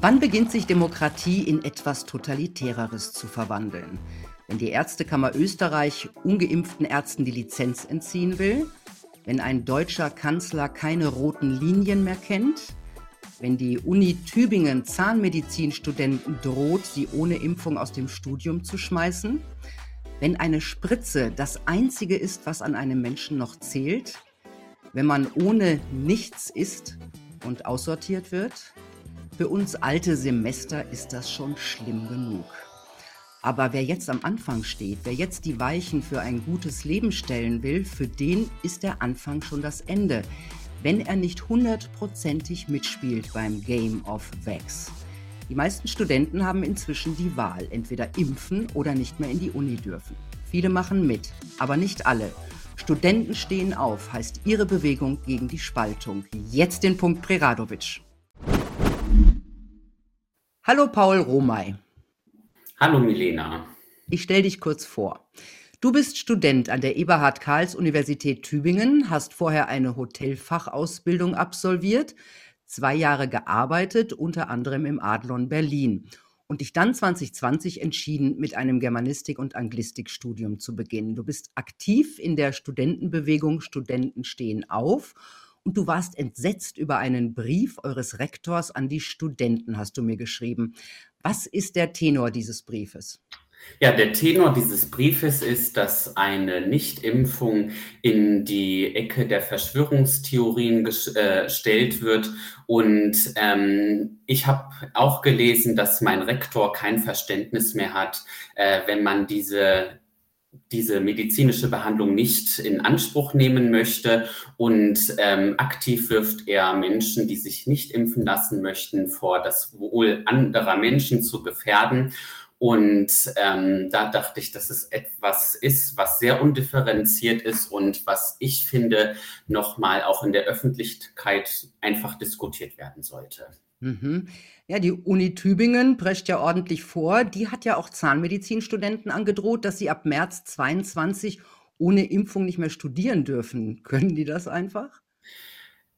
Wann beginnt sich Demokratie in etwas Totalitäreres zu verwandeln? Wenn die Ärztekammer Österreich ungeimpften Ärzten die Lizenz entziehen will? Wenn ein deutscher Kanzler keine roten Linien mehr kennt? Wenn die Uni Tübingen Zahnmedizinstudenten droht, sie ohne Impfung aus dem Studium zu schmeißen? Wenn eine Spritze das Einzige ist, was an einem Menschen noch zählt? Wenn man ohne nichts isst und aussortiert wird? Für uns alte Semester ist das schon schlimm genug. Aber wer jetzt am Anfang steht, wer jetzt die Weichen für ein gutes Leben stellen will, für den ist der Anfang schon das Ende, wenn er nicht hundertprozentig mitspielt beim Game of Vax. Die meisten Studenten haben inzwischen die Wahl, entweder impfen oder nicht mehr in die Uni dürfen. Viele machen mit, aber nicht alle. Studenten stehen auf, heißt ihre Bewegung gegen die Spaltung. Jetzt den Punkt Preradovic. Hallo Paul Romay. Hallo Milena. Ich stelle dich kurz vor. Du bist Student an der Eberhard Karls Universität Tübingen, hast vorher eine Hotelfachausbildung absolviert, zwei Jahre gearbeitet, unter anderem im Adlon Berlin und dich dann 2020 entschieden, mit einem Germanistik- und Anglistikstudium zu beginnen. Du bist aktiv in der Studentenbewegung Studenten stehen auf und du warst entsetzt über einen Brief eures Rektors an die Studenten, hast du mir geschrieben. Was ist der Tenor dieses Briefes? Ja, der Tenor dieses Briefes ist, dass eine Nichtimpfung in die Ecke der Verschwörungstheorien äh, gestellt wird. Und ähm, ich habe auch gelesen, dass mein Rektor kein Verständnis mehr hat, äh, wenn man diese diese medizinische Behandlung nicht in Anspruch nehmen möchte und ähm, aktiv wirft er Menschen, die sich nicht impfen lassen möchten, vor das Wohl anderer Menschen zu gefährden. Und ähm, da dachte ich, dass es etwas ist, was sehr undifferenziert ist und was ich finde, nochmal auch in der Öffentlichkeit einfach diskutiert werden sollte. Mhm. Ja, die Uni Tübingen prescht ja ordentlich vor. Die hat ja auch Zahnmedizinstudenten angedroht, dass sie ab März 22 ohne Impfung nicht mehr studieren dürfen. Können die das einfach?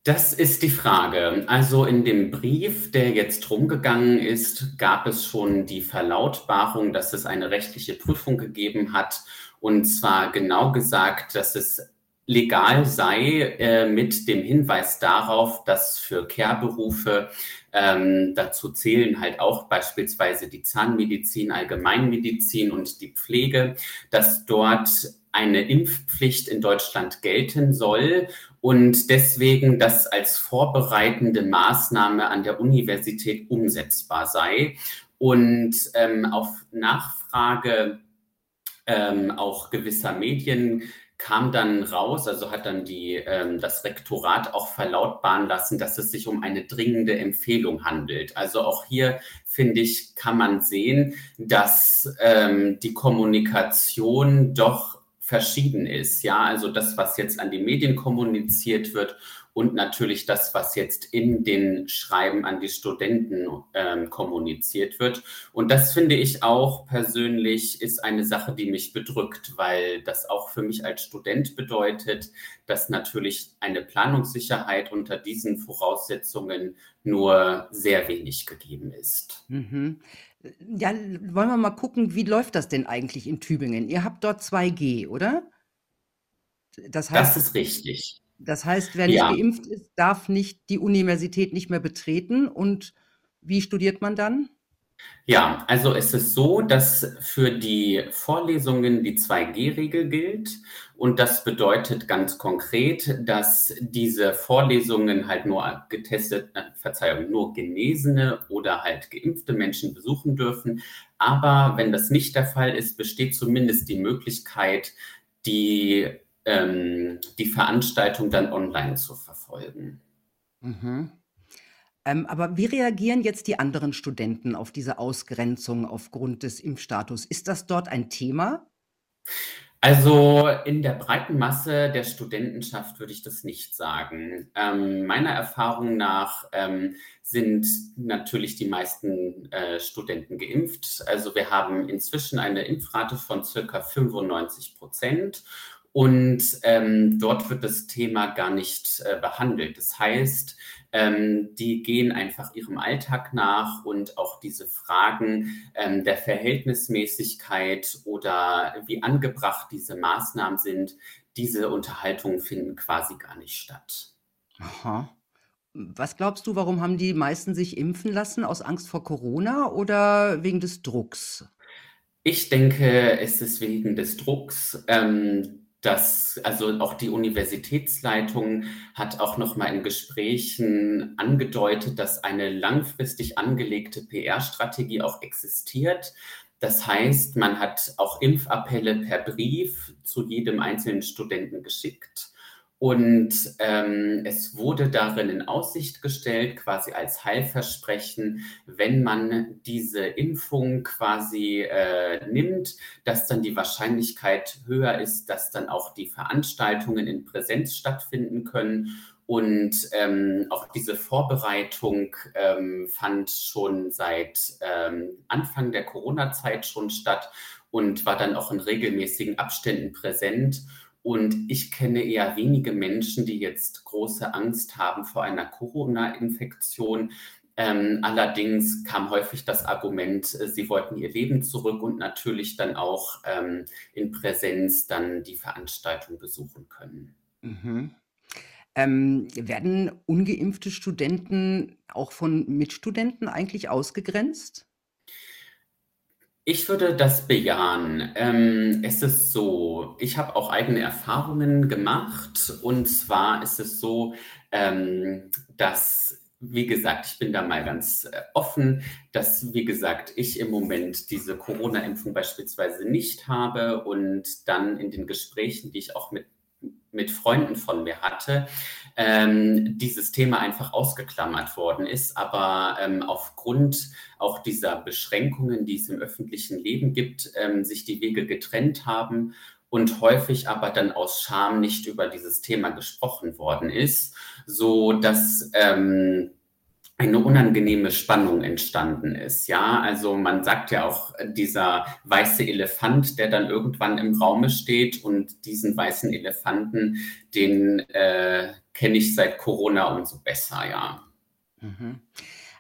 Das ist die Frage. Also in dem Brief, der jetzt rumgegangen ist, gab es schon die Verlautbarung, dass es eine rechtliche Prüfung gegeben hat. Und zwar genau gesagt, dass es legal sei, äh, mit dem Hinweis darauf, dass für Care-Berufe ähm, dazu zählen halt auch beispielsweise die Zahnmedizin, Allgemeinmedizin und die Pflege, dass dort eine Impfpflicht in Deutschland gelten soll und deswegen das als vorbereitende Maßnahme an der Universität umsetzbar sei. Und ähm, auf Nachfrage ähm, auch gewisser Medien kam dann raus, also hat dann die, ähm, das Rektorat auch verlautbaren lassen, dass es sich um eine dringende Empfehlung handelt. Also auch hier, finde ich, kann man sehen, dass ähm, die Kommunikation doch verschieden ist. Ja, also das, was jetzt an die Medien kommuniziert wird und natürlich das, was jetzt in den Schreiben an die Studenten ähm, kommuniziert wird. Und das finde ich auch persönlich ist eine Sache, die mich bedrückt, weil das auch für mich als Student bedeutet, dass natürlich eine Planungssicherheit unter diesen Voraussetzungen nur sehr wenig gegeben ist. Mhm. Ja, wollen wir mal gucken, wie läuft das denn eigentlich in Tübingen? Ihr habt dort 2G, oder? Das heißt, das ist richtig. Das heißt, wer nicht Ja. geimpft ist, darf nicht die Universität nicht mehr betreten. Und wie studiert man dann? Ja, also es ist so, dass für die Vorlesungen die 2G-Regel gilt. Und das bedeutet ganz konkret, dass diese Vorlesungen halt nur getestet, äh, Verzeihung, nur genesene oder halt geimpfte Menschen besuchen dürfen. Aber wenn das nicht der Fall ist, besteht zumindest die Möglichkeit, die ähm, die Veranstaltung dann online zu verfolgen. Mhm. Ähm, aber wie reagieren jetzt die anderen Studenten auf diese Ausgrenzung aufgrund des Impfstatus? Ist das dort ein Thema? Also in der breiten Masse der Studentenschaft würde ich das nicht sagen. Ähm, meiner Erfahrung nach ähm, sind natürlich die meisten äh, Studenten geimpft. Also wir haben inzwischen eine Impfrate von circa 95 Prozent und ähm, dort wird das Thema gar nicht äh, behandelt. Das heißt, ähm, die gehen einfach ihrem Alltag nach und auch diese Fragen ähm, der Verhältnismäßigkeit oder wie angebracht diese Maßnahmen sind, diese Unterhaltungen finden quasi gar nicht statt. Aha. Was glaubst du, warum haben die meisten sich impfen lassen? Aus Angst vor Corona oder wegen des Drucks? Ich denke, es ist wegen des Drucks. Ähm, dass also auch die Universitätsleitung hat auch noch mal in Gesprächen angedeutet, dass eine langfristig angelegte PR-Strategie auch existiert. Das heißt, man hat auch Impfappelle per Brief zu jedem einzelnen Studenten geschickt und ähm, es wurde darin in Aussicht gestellt, quasi als Heilversprechen, wenn man diese Impfung quasi äh, nimmt, dass dann die Wahrscheinlichkeit höher ist, dass dann auch die Veranstaltungen in Präsenz stattfinden können. Und ähm, auch diese Vorbereitung ähm, fand schon seit ähm, Anfang der Corona-Zeit schon statt und war dann auch in regelmäßigen Abständen präsent. Und ich kenne eher wenige Menschen, die jetzt große Angst haben vor einer Corona-Infektion. Ähm, allerdings kam häufig das Argument, äh, sie wollten ihr Leben zurück und natürlich dann auch ähm, in Präsenz dann die Veranstaltung besuchen können. Mhm. Ähm, werden ungeimpfte Studenten auch von Mitstudenten eigentlich ausgegrenzt? Ich würde das bejahen. Ähm, es ist so, ich habe auch eigene Erfahrungen gemacht. Und zwar ist es so, ähm, dass, wie gesagt, ich bin da mal ganz äh, offen, dass, wie gesagt, ich im Moment diese Corona-Impfung beispielsweise nicht habe und dann in den Gesprächen, die ich auch mit mit Freunden von mir hatte, ähm, dieses Thema einfach ausgeklammert worden ist. Aber ähm, aufgrund auch dieser Beschränkungen, die es im öffentlichen Leben gibt, ähm, sich die Wege getrennt haben und häufig aber dann aus Scham nicht über dieses Thema gesprochen worden ist, so dass ähm, eine unangenehme Spannung entstanden ist. Ja, also man sagt ja auch dieser weiße Elefant, der dann irgendwann im Raume steht und diesen weißen Elefanten, den äh, kenne ich seit Corona umso besser, ja. Mhm.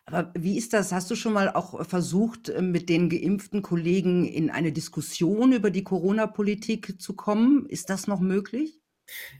Aber wie ist das? Hast du schon mal auch versucht, mit den geimpften Kollegen in eine Diskussion über die Corona-Politik zu kommen? Ist das noch möglich?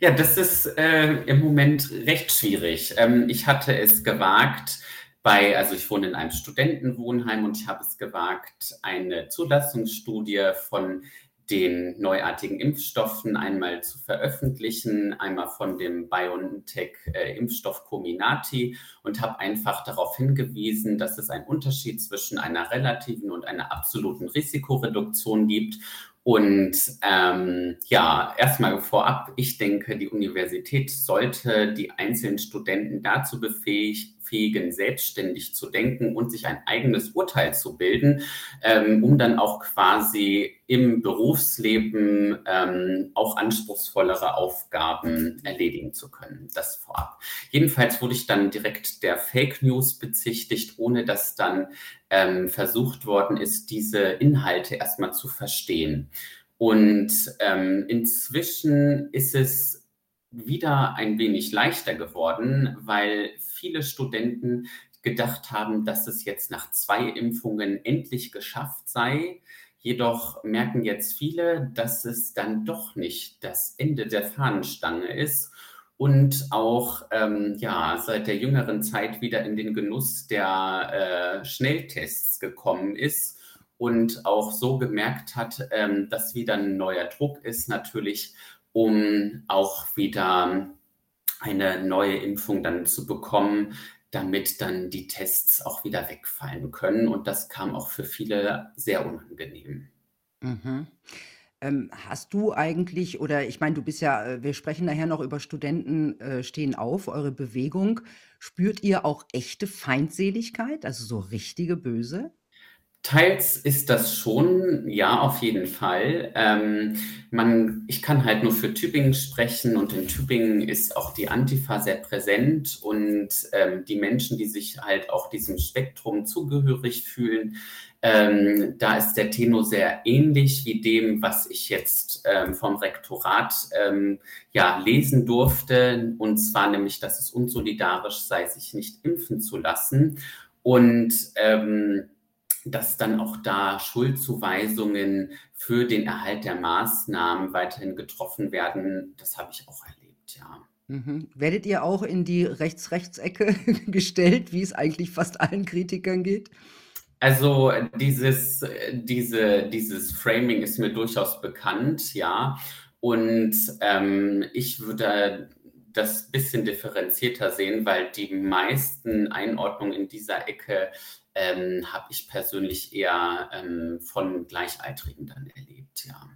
Ja, das ist äh, im Moment recht schwierig. Ähm, ich hatte es gewagt, bei, also ich wohne in einem Studentenwohnheim und ich habe es gewagt, eine Zulassungsstudie von den neuartigen Impfstoffen einmal zu veröffentlichen, einmal von dem BioNTech-Impfstoff äh, Comirnaty und habe einfach darauf hingewiesen, dass es einen Unterschied zwischen einer relativen und einer absoluten Risikoreduktion gibt und ähm, ja, erstmal vorab, ich denke, die Universität sollte die einzelnen Studenten dazu befähigen, selbstständig zu denken und sich ein eigenes Urteil zu bilden, ähm, um dann auch quasi im Berufsleben ähm, auch anspruchsvollere Aufgaben erledigen zu können. Das vorab. Jedenfalls wurde ich dann direkt der Fake News bezichtigt, ohne dass dann ähm, versucht worden ist, diese Inhalte erstmal zu verstehen. Und ähm, inzwischen ist es wieder ein wenig leichter geworden, weil viele Studenten gedacht haben, dass es jetzt nach zwei Impfungen endlich geschafft sei. Jedoch merken jetzt viele, dass es dann doch nicht das Ende der Fahnenstange ist und auch ähm, ja, seit der jüngeren Zeit wieder in den Genuss der äh, Schnelltests gekommen ist und auch so gemerkt hat, ähm, dass wieder ein neuer Druck ist, natürlich, um auch wieder eine neue Impfung dann zu bekommen, damit dann die Tests auch wieder wegfallen können. Und das kam auch für viele sehr unangenehm. Mhm. Ähm, hast du eigentlich oder ich meine, du bist ja äh, wir sprechen nachher noch über Studenten, äh, stehen auf, eure Bewegung. Spürt ihr auch echte Feindseligkeit, also so richtige böse? Teils ist das schon, ja, auf jeden Fall. Ähm, man, ich kann halt nur für Tübingen sprechen und in Tübingen ist auch die Antifa sehr präsent und ähm, die Menschen, die sich halt auch diesem Spektrum zugehörig fühlen, ähm, da ist der Tenor sehr ähnlich wie dem, was ich jetzt ähm, vom Rektorat ähm, ja lesen durfte, und zwar nämlich, dass es unsolidarisch sei, sich nicht impfen zu lassen und ähm, dass dann auch da Schuldzuweisungen für den Erhalt der Maßnahmen weiterhin getroffen werden. Das habe ich auch erlebt, ja. Mhm. Werdet ihr auch in die Rechts-Rechts-Ecke gestellt, wie es eigentlich fast allen Kritikern geht? Also dieses, diese, dieses Framing ist mir durchaus bekannt, ja. Und ähm, ich würde das bisschen differenzierter sehen, weil die meisten Einordnungen in dieser Ecke ähm, habe ich persönlich eher ähm, von Gleichaltrigen dann erlebt, ja.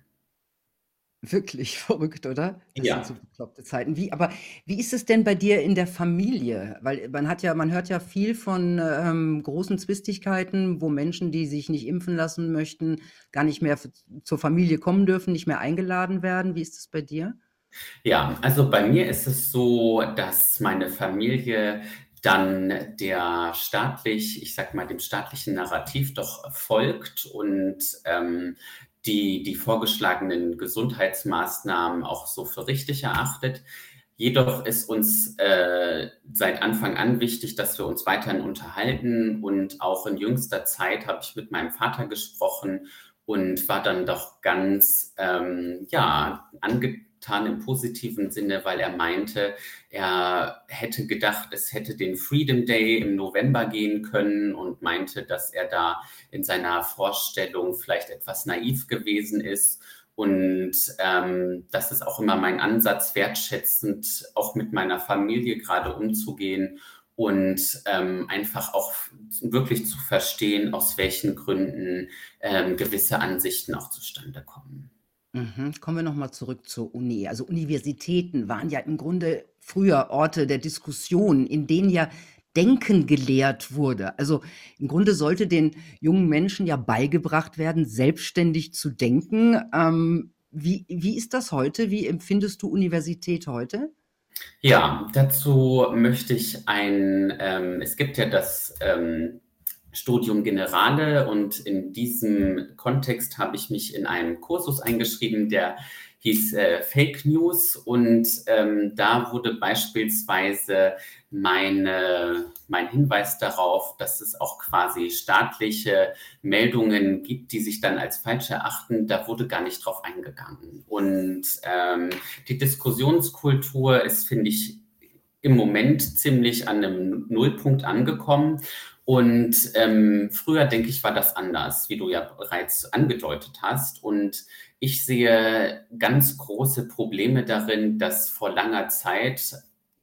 Wirklich verrückt, oder? Das Ja. sind so bekloppte Zeiten. Wie, aber wie ist es denn bei dir in der Familie? Weil man hat ja, man hört ja viel von ähm, großen Zwistigkeiten, wo Menschen, die sich nicht impfen lassen möchten, gar nicht mehr zur Familie kommen dürfen, nicht mehr eingeladen werden. Wie ist es bei dir? Ja, also bei mir ist es so, dass meine Familie dann der staatlich, ich sag mal, dem staatlichen Narrativ doch folgt und ähm, die, die vorgeschlagenen Gesundheitsmaßnahmen auch so für richtig erachtet. Jedoch ist uns äh, seit Anfang an wichtig, dass wir uns weiterhin unterhalten. Und auch in jüngster Zeit habe ich mit meinem Vater gesprochen und war dann doch ganz ähm, ja, ange getan im positiven Sinne, weil er meinte, er hätte gedacht, es hätte den Freedom Day im November gehen können und meinte, dass er da in seiner Vorstellung vielleicht etwas naiv gewesen ist. Und ähm, das ist auch immer mein Ansatz, wertschätzend auch mit meiner Familie gerade umzugehen und ähm, einfach auch wirklich zu verstehen, aus welchen Gründen ähm, gewisse Ansichten auch zustande kommen. Mhm. Kommen wir nochmal zurück zur Uni. Also Universitäten waren ja im Grunde früher Orte der Diskussion, in denen ja Denken gelehrt wurde. Also im Grunde sollte den jungen Menschen ja beigebracht werden, selbstständig zu denken. Ähm, wie, wie ist das heute? Wie empfindest du Universität heute? Ja, dazu möchte ich ein, ähm, es gibt ja das ähm, Studium Generale und in diesem Kontext habe ich mich in einen Kursus eingeschrieben, der hieß äh, Fake News und ähm, da wurde beispielsweise meine, mein Hinweis darauf, dass es auch quasi staatliche Meldungen gibt, die sich dann als falsch erachten, da wurde gar nicht drauf eingegangen. Und ähm, die Diskussionskultur ist, finde ich, im Moment ziemlich an einem Nullpunkt angekommen. Und ähm, früher, denke ich, war das anders, wie du ja bereits angedeutet hast. Und ich sehe ganz große Probleme darin, dass vor langer Zeit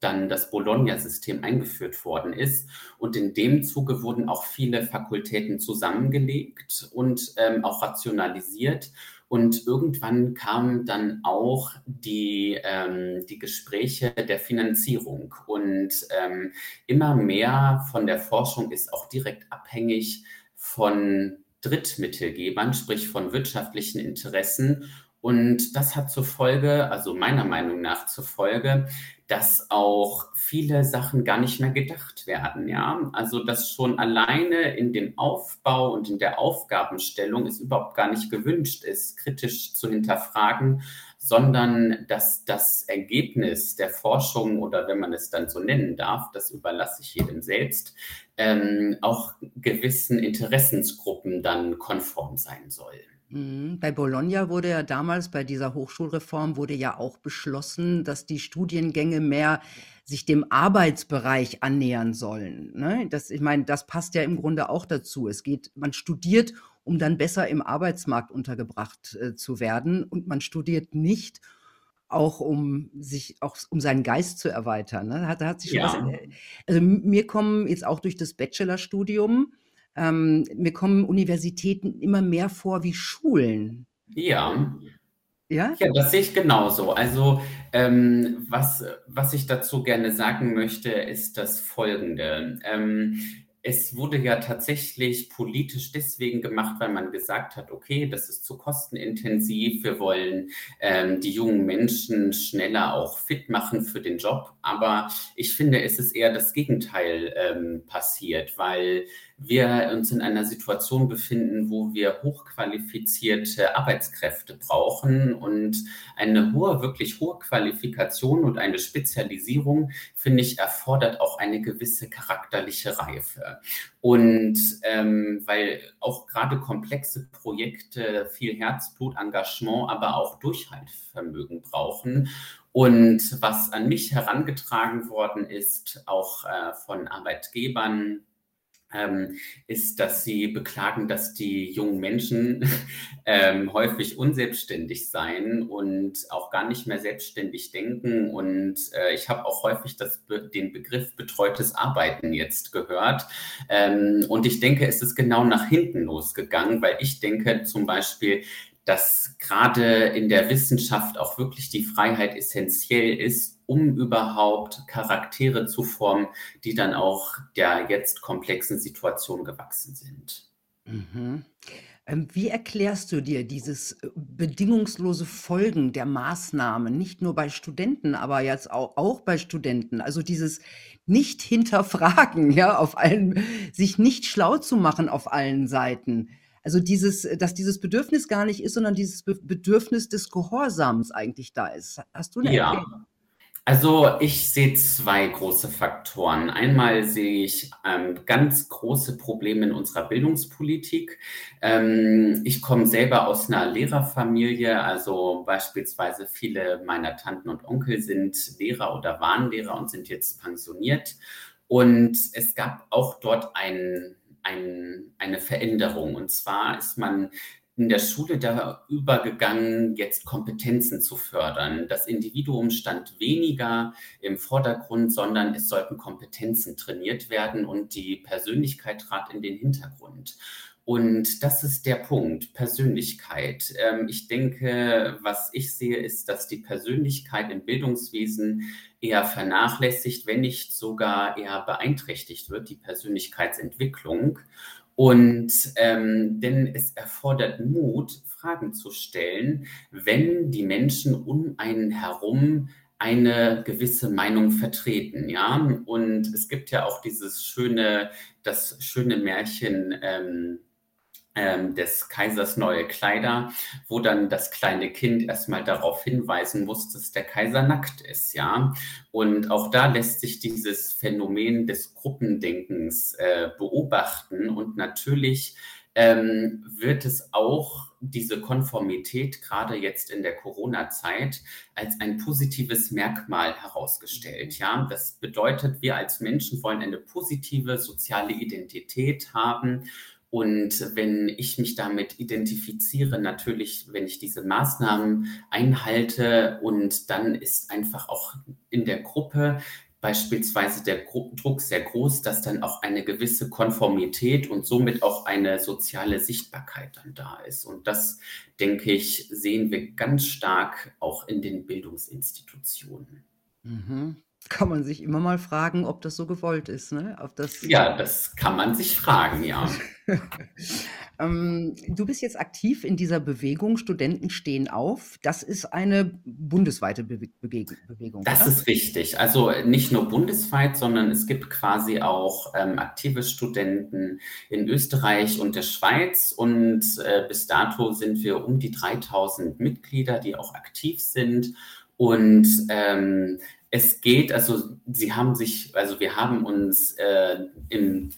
dann das Bologna-System eingeführt worden ist. Und in dem Zuge wurden auch viele Fakultäten zusammengelegt und ähm, auch rationalisiert. Und irgendwann kamen dann auch die, ähm, die Gespräche der Finanzierung. Und ähm, immer mehr von der Forschung ist auch direkt abhängig von Drittmittelgebern, sprich von wirtschaftlichen Interessen. Und das hat zur Folge, also meiner Meinung nach zur Folge, dass auch viele Sachen gar nicht mehr gedacht werden. Ja, also dass schon alleine in dem Aufbau und in der Aufgabenstellung es überhaupt gar nicht gewünscht ist, kritisch zu hinterfragen, sondern dass das Ergebnis der Forschung oder wenn man es dann so nennen darf, das überlasse ich jedem selbst, ähm, auch gewissen Interessensgruppen dann konform sein soll. Mhm. Bei Bologna wurde ja damals bei dieser Hochschulreform wurde ja auch beschlossen, dass die Studiengänge mehr sich dem Arbeitsbereich annähern sollen. Ne? Das, ich meine, das passt ja im Grunde auch dazu. Es geht, man studiert, um dann besser im Arbeitsmarkt untergebracht äh, zu werden, und man studiert nicht, auch um sich, auch um seinen Geist zu erweitern. Ne? Da hat, da hat sich schon was. Ja, äh, Also mir kommen jetzt auch durch das Bachelorstudium ähm, mir kommen Universitäten immer mehr vor wie Schulen. ja. Ja? Ja, das sehe ich genauso. Also, ähm, was, was ich dazu gerne sagen möchte, ist das Folgende. Ähm, es wurde ja tatsächlich politisch deswegen gemacht, weil man gesagt hat, okay, das ist zu kostenintensiv, wir wollen ähm, die jungen Menschen schneller auch fit machen für den Job. Aber ich finde, es ist eher das Gegenteil ähm, passiert, weil wir uns in einer Situation befinden, wo wir hochqualifizierte Arbeitskräfte brauchen und eine hohe, wirklich hohe Qualifikation und eine Spezialisierung, finde ich, erfordert auch eine gewisse charakterliche Reife. Und ähm, weil auch gerade komplexe Projekte viel Herzblut, Engagement, aber auch Durchhaltvermögen brauchen. Und was an mich herangetragen worden ist, auch äh, von Arbeitgebern, ähm, ist, dass sie beklagen, dass die jungen Menschen ähm, häufig unselbstständig seien und auch gar nicht mehr selbstständig denken. Und äh, ich habe auch häufig das, den Begriff betreutes Arbeiten jetzt gehört. Ähm, und ich denke, es ist genau nach hinten losgegangen, weil ich denke zum Beispiel, dass gerade in der Wissenschaft auch wirklich die Freiheit essentiell ist, um überhaupt Charaktere zu formen, die dann auch der jetzt komplexen Situation gewachsen sind. Mhm. Ähm, wie erklärst du dir dieses äh, bedingungslose Folgen der Maßnahmen, nicht nur bei Studenten, aber jetzt auch, auch bei Studenten? Also dieses nicht hinterfragen, ja, auf allen, sich nicht schlau zu machen auf allen Seiten. Also dieses, dass dieses Bedürfnis gar nicht ist, sondern dieses Bedürfnis des Gehorsams eigentlich da ist. Hast du eine ja. Erklärung? Also ich sehe zwei große Faktoren. Einmal sehe ich ähm, ganz große Probleme in unserer Bildungspolitik. Ähm, ich komme selber aus einer Lehrerfamilie, also beispielsweise viele meiner Tanten und Onkel sind Lehrer oder waren Lehrer und sind jetzt pensioniert. Und es gab auch dort ein, ein, eine Veränderung. Und zwar ist man in der Schule da übergegangen, jetzt Kompetenzen zu fördern. Das Individuum stand weniger im Vordergrund, sondern es sollten Kompetenzen trainiert werden und die Persönlichkeit trat in den Hintergrund. Und das ist der Punkt, Persönlichkeit. Ähm, ich denke, was ich sehe, ist, dass die Persönlichkeit im Bildungswesen eher vernachlässigt, wenn nicht sogar eher beeinträchtigt wird, die Persönlichkeitsentwicklung. Und ähm, denn es erfordert Mut, Fragen zu stellen, wenn die Menschen um einen herum eine gewisse Meinung vertreten, ja. Und es gibt ja auch dieses schöne, das schöne Märchen, ähm, des Kaisers neue Kleider, wo dann das kleine Kind erstmal darauf hinweisen muss, dass der Kaiser nackt ist, ja. Und auch da lässt sich dieses Phänomen des Gruppendenkens äh, beobachten und natürlich ähm, wird es auch diese Konformität gerade jetzt in der Corona-Zeit als ein positives Merkmal herausgestellt. Ja, das bedeutet, wir als Menschen wollen eine positive soziale Identität haben und wenn ich mich damit identifiziere, natürlich, wenn ich diese Maßnahmen einhalte und dann ist einfach auch in der Gruppe beispielsweise der Druck sehr groß, dass dann auch eine gewisse Konformität und somit auch eine soziale Sichtbarkeit dann da ist. Und das, denke ich, sehen wir ganz stark auch in den Bildungsinstitutionen. Mhm kann man sich immer mal fragen, ob das so gewollt ist, ne? Ob das Ja, das kann man sich fragen, ja. Ähm, du bist jetzt aktiv in dieser Bewegung Studenten stehen auf. Das ist eine bundesweite Bewe Bewegung, Bewegung, Das ist richtig. Also nicht nur bundesweit, sondern es gibt quasi auch ähm, aktive Studenten in Österreich und der Schweiz. Und äh, bis dato sind wir um die 3000 Mitglieder, die auch aktiv sind. Und ähm, es geht, also sie haben sich, also wir haben uns äh, im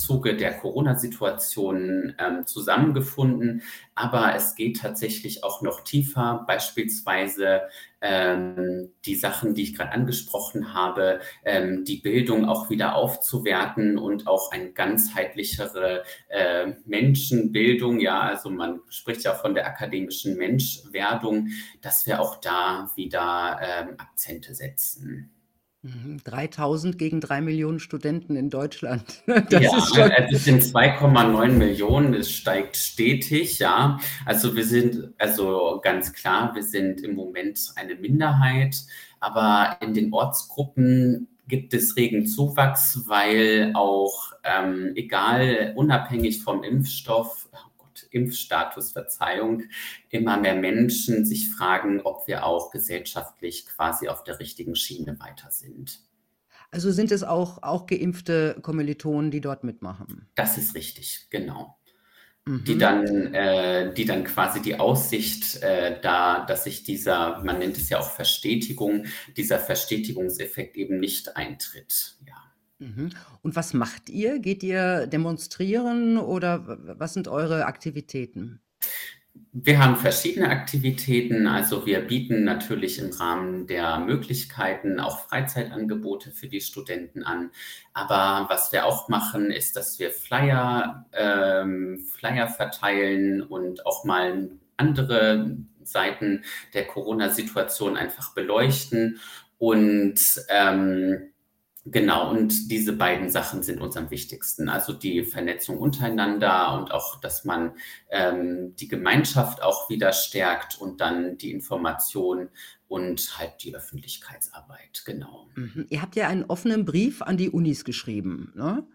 Zuge der Corona-Situation ähm, zusammengefunden. Aber es geht tatsächlich auch noch tiefer, beispielsweise ähm, die Sachen, die ich gerade angesprochen habe, ähm, die Bildung auch wieder aufzuwerten und auch eine ganzheitlichere äh, Menschenbildung, ja, also man spricht ja von der akademischen Menschwerdung, dass wir auch da wieder ähm, Akzente setzen. 3000 mhm, gegen 3 Millionen Studenten in Deutschland. Das ja, ist schon also es sind 2,9 Millionen, es steigt stetig, ja. Also wir sind, also ganz klar, wir sind im Moment eine Minderheit, aber in den Ortsgruppen gibt es regen Zuwachs, weil auch ähm, egal, unabhängig vom Impfstoff, Impfstatus, Verzeihung, immer mehr Menschen sich fragen, ob wir auch gesellschaftlich quasi auf der richtigen Schiene weiter sind. Also sind es auch, auch geimpfte Kommilitonen, die dort mitmachen? Das ist richtig, genau. Mhm. Die dann, äh, die dann quasi die Aussicht äh, da, dass sich dieser, man nennt es ja auch Verstetigung, dieser Verstetigungseffekt eben nicht eintritt. Ja. Mhm. Und was macht ihr? Geht ihr demonstrieren oder was sind eure Aktivitäten? Wir haben verschiedene Aktivitäten. Also wir bieten natürlich im Rahmen der Möglichkeiten auch Freizeitangebote für die Studenten an. Aber was wir auch machen, ist, dass wir Flyer, ähm, Flyer verteilen und auch mal andere Seiten der Corona-Situation einfach beleuchten und ähm, Genau, und diese beiden Sachen sind uns am wichtigsten. Also die Vernetzung untereinander und auch, dass man ähm, die Gemeinschaft auch wieder stärkt und dann die Information und halt die Öffentlichkeitsarbeit. Genau. Mhm. Ihr habt ja einen offenen Brief an die Unis geschrieben, ne?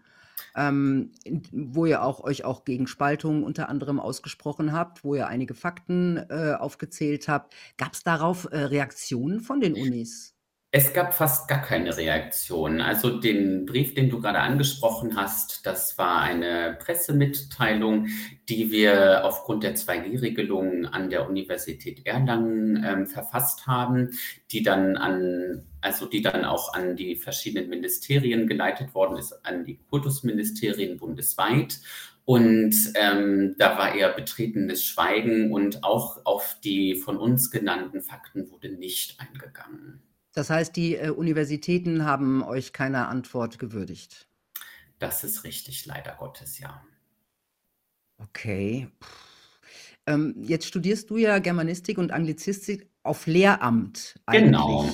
Ähm, wo ihr auch euch auch gegen Spaltung unter anderem ausgesprochen habt, wo ihr einige Fakten äh, aufgezählt habt. Gab es darauf äh, Reaktionen von den Unis? Es gab fast gar keine Reaktion. Also den Brief, den du gerade angesprochen hast, das war eine Pressemitteilung, die wir aufgrund der 2G-Regelung an der Universität Erlangen ähm, verfasst haben, die dann an, also die dann auch an die verschiedenen Ministerien geleitet worden ist, an die Kultusministerien bundesweit. Und ähm, da war eher betretenes Schweigen und auch auf die von uns genannten Fakten wurde nicht eingegangen. Das heißt, die äh, Universitäten haben euch keine Antwort gewürdigt. Das ist richtig, leider Gottes, ja. Okay. Ähm, jetzt studierst du ja Germanistik und Anglizistik auf Lehramt eigentlich. Genau.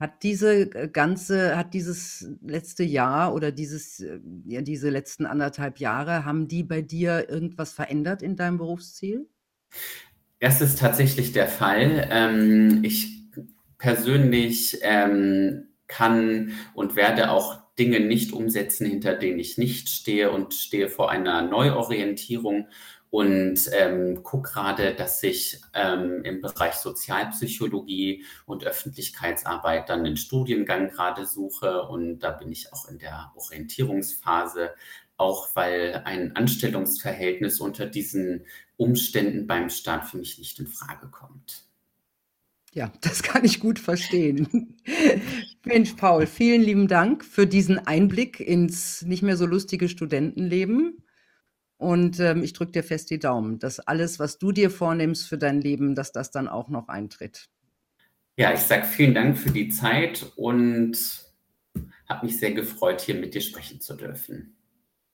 Hat diese äh, ganze, hat dieses letzte Jahr oder dieses, äh, ja, diese letzten anderthalb Jahre, haben die bei dir irgendwas verändert in deinem Berufsziel? Das ist tatsächlich der Fall. Ähm, ich persönlich ähm, kann und werde auch Dinge nicht umsetzen, hinter denen ich nicht stehe und stehe vor einer Neuorientierung und ähm, gucke gerade, dass ich ähm, im Bereich Sozialpsychologie und Öffentlichkeitsarbeit dann den Studiengang gerade suche und da bin ich auch in der Orientierungsphase, auch weil ein Anstellungsverhältnis unter diesen Umständen beim Staat für mich nicht in Frage kommt. Ja, das kann ich gut verstehen. Mensch, Paul, vielen lieben Dank für diesen Einblick ins nicht mehr so lustige Studentenleben. Und ähm, ich drücke dir fest die Daumen, dass alles, was du dir vornimmst für dein Leben, dass das dann auch noch eintritt. Ja, ich sage vielen Dank für die Zeit und habe mich sehr gefreut, hier mit dir sprechen zu dürfen.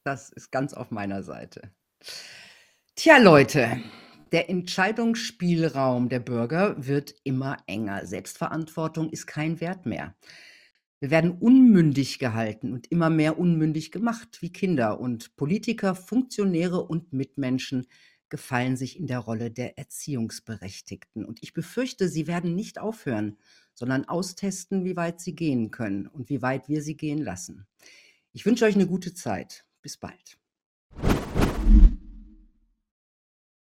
Das ist ganz auf meiner Seite. Tja, Leute, der Entscheidungsspielraum der Bürger wird immer enger. Selbstverantwortung ist kein Wert mehr. Wir werden unmündig gehalten und immer mehr unmündig gemacht wie Kinder. Und Politiker, Funktionäre und Mitmenschen gefallen sich in der Rolle der Erziehungsberechtigten. Und ich befürchte, sie werden nicht aufhören, sondern austesten, wie weit sie gehen können und wie weit wir sie gehen lassen. Ich wünsche euch eine gute Zeit. Bis bald.